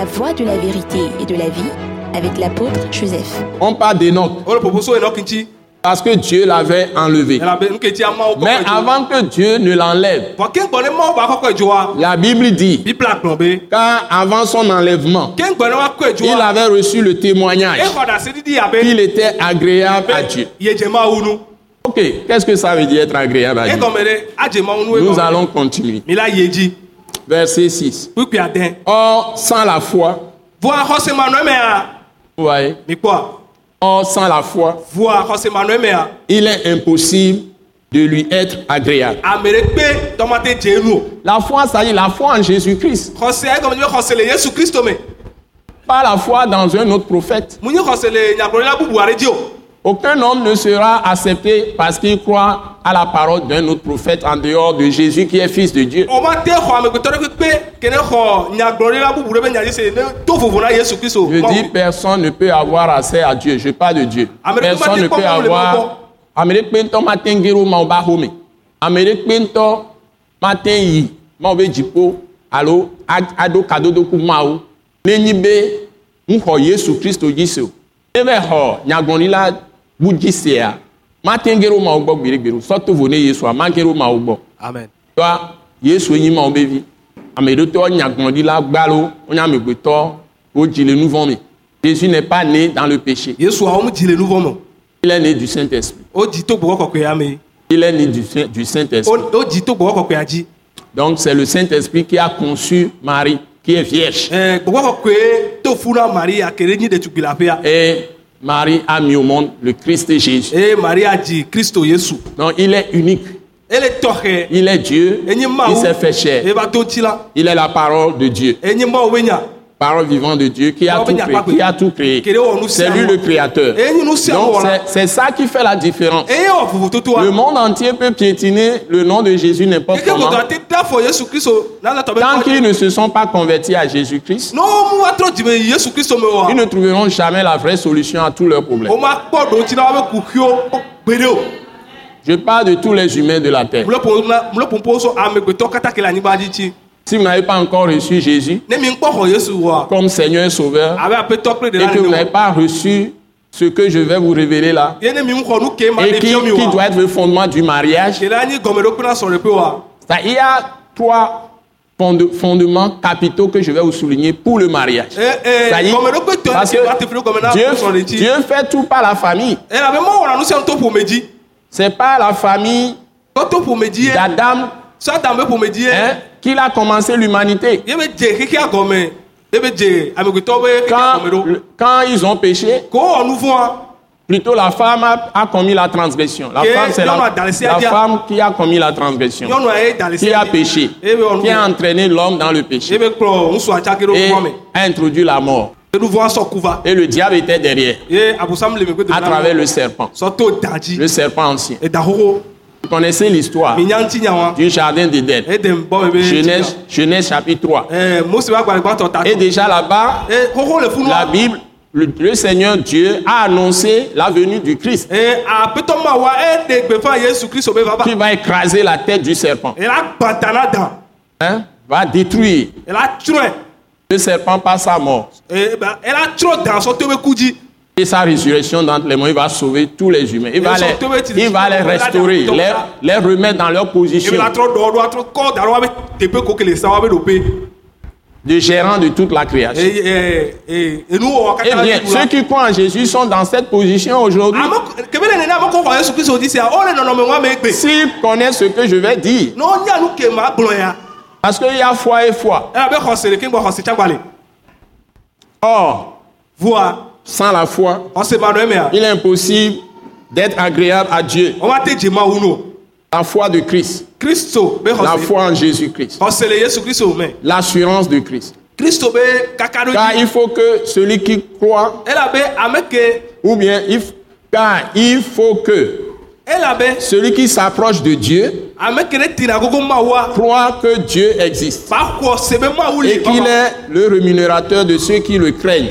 La voie de la vérité et de la vie avec l'apôtre Joseph. On parle d'Enoch o le popo so enoch ŋuti parce que Dieu l'avait enlevé. Mais avant que Dieu ne l'enlève, la Bible dit qu'avant son enlèvement, il avait reçu le témoignage qu'il était agréable à Dieu. Ok, qu'est-ce que ça veut dire être agréable à Dieu? Nous allons continuer. Verset 6. kpikpi ade Or, sans la foi, vous voyez, or, sans la foi, il est impossible de lui être agréable. La foi, ça dit la foi en Jésus-Christ. Pas la foi dans un autre prophète. Aucun homme ne sera accepté parce qu'il croit à la parole d'un autre prophète en dehors de Jésus qui est fils de Dieu. Je dis personne ne peut avoir accès à Dieu. Je parle de Dieu. Personne ne peut avoir. Alo nenyi be Yesu Kristo dzi se o. Ne xɔ nyagblɔɖila bu dzi sea, mate ŋu ge ɖo Mawu gbɔ gbeɖegbeɖe o. Sɔ to vo ne Yesua, ma ge ɖo Mawu gbɔ. amen tɔa yesu enyi mawo be vi ame ɖewo tɔ nyagblɔɖila gbalo wonye amegbetɔ wodzi le nu vɔ me jésus n'est pas né dans le péché. Yesuawo mu dzi le nu vɔ me o. il est né du saint esprit o dzi to gbɔgbɔ kɔkɔea me il est né du, Saint- du saint esprit o dzi to gbɔgbɔ kɔkɔea dzi donc c'est le saint esprit qui a conçu marie qui est vierge. Gbɔgbɔ kɔkɔe to fu na maria ke ɖe nyi ɖetugbi la ƒea marie a mis au monde le christ jésus. Eye maria dzi kristo yesu donc il est unique. Il est dieu. Mawu s'est fait chair. Il est la parole de dieu. Parole vivante de Dieu qui a tout créé, qui a tout créé. C'est lui le créateur. Donc c'est- ça qui fait la différence. wɔ vovototoa Le monde entier peut piétiner le nom de Jésus n'importe comment. Be Tant qu'ils ne se sont pas convertis à Jésus-Christ, me ils ne trouveront jamais la vraie solution à tous leurs problèmes. o ma kpɔ ɖo ŋuti na wa be kuxiwo gbeɖe o Je parle de tous les humains de la terre. Si vous n'avez pas encore reçu Jésus comme Seigneur et Sauveur et que vous n'avez pas reçu ce que je vais vous révéler là, et qui, qui doit être le fondement du mariage, il y a trois fonde- fondements capitaux que je vais vous souligner pour le mariage. parce que Dieu, fait tout par la famille. dzi C'est par la famille d'Adam hein, qu'il a commencé l'humanité. Quand, quand ils ont péché, plutôt la femme a, a commis la transgression. La femme, c'est la, femme qui a commis la transgression, qui a péché, ye be wɔ nu qui a entraîné l'homme dans le péché. Be kplɔ ŋusua tsake ɖo et a introduit la mort. Et le diable était derrière, à travers le serpent, le serpent ancien. Vous connaissez l'histoire du jardin d'Éden. Genèse, Genèse chapitre 3. ɛɛ mose wa gbalẽ gbãtɔ ta Et déjà là-bas, la Bible, le, le Seigneur Dieu a annoncé la venue du Christ. Vava qui va écraser la tête du serpent, hein, va détruire. Le serpent par sa mort. Et sa résurrection d'entre les morts, il va sauver tous les humains. Il va les, il- va les restaurer, les, les remettre dans leur position de gérant de toute la création. enuwɔwɔ Eh bien, ceux qui croient en Jésus sont dans cette position aujourd'hui. S'ils connaissent ce que je vais dire, ya parce qu'il y a foi et foi. le Or, sans la foi, emea il est impossible d'être agréable à Dieu. La foi de Christ, la foi en Jésus-Christ, l'assurance de Christ. Car il faut que celui qui croit, ou bien, il, car il faut que celui qui s'approche de Dieu croit que Dieu existe. Et qu'il est le rémunérateur de ceux qui le craignent.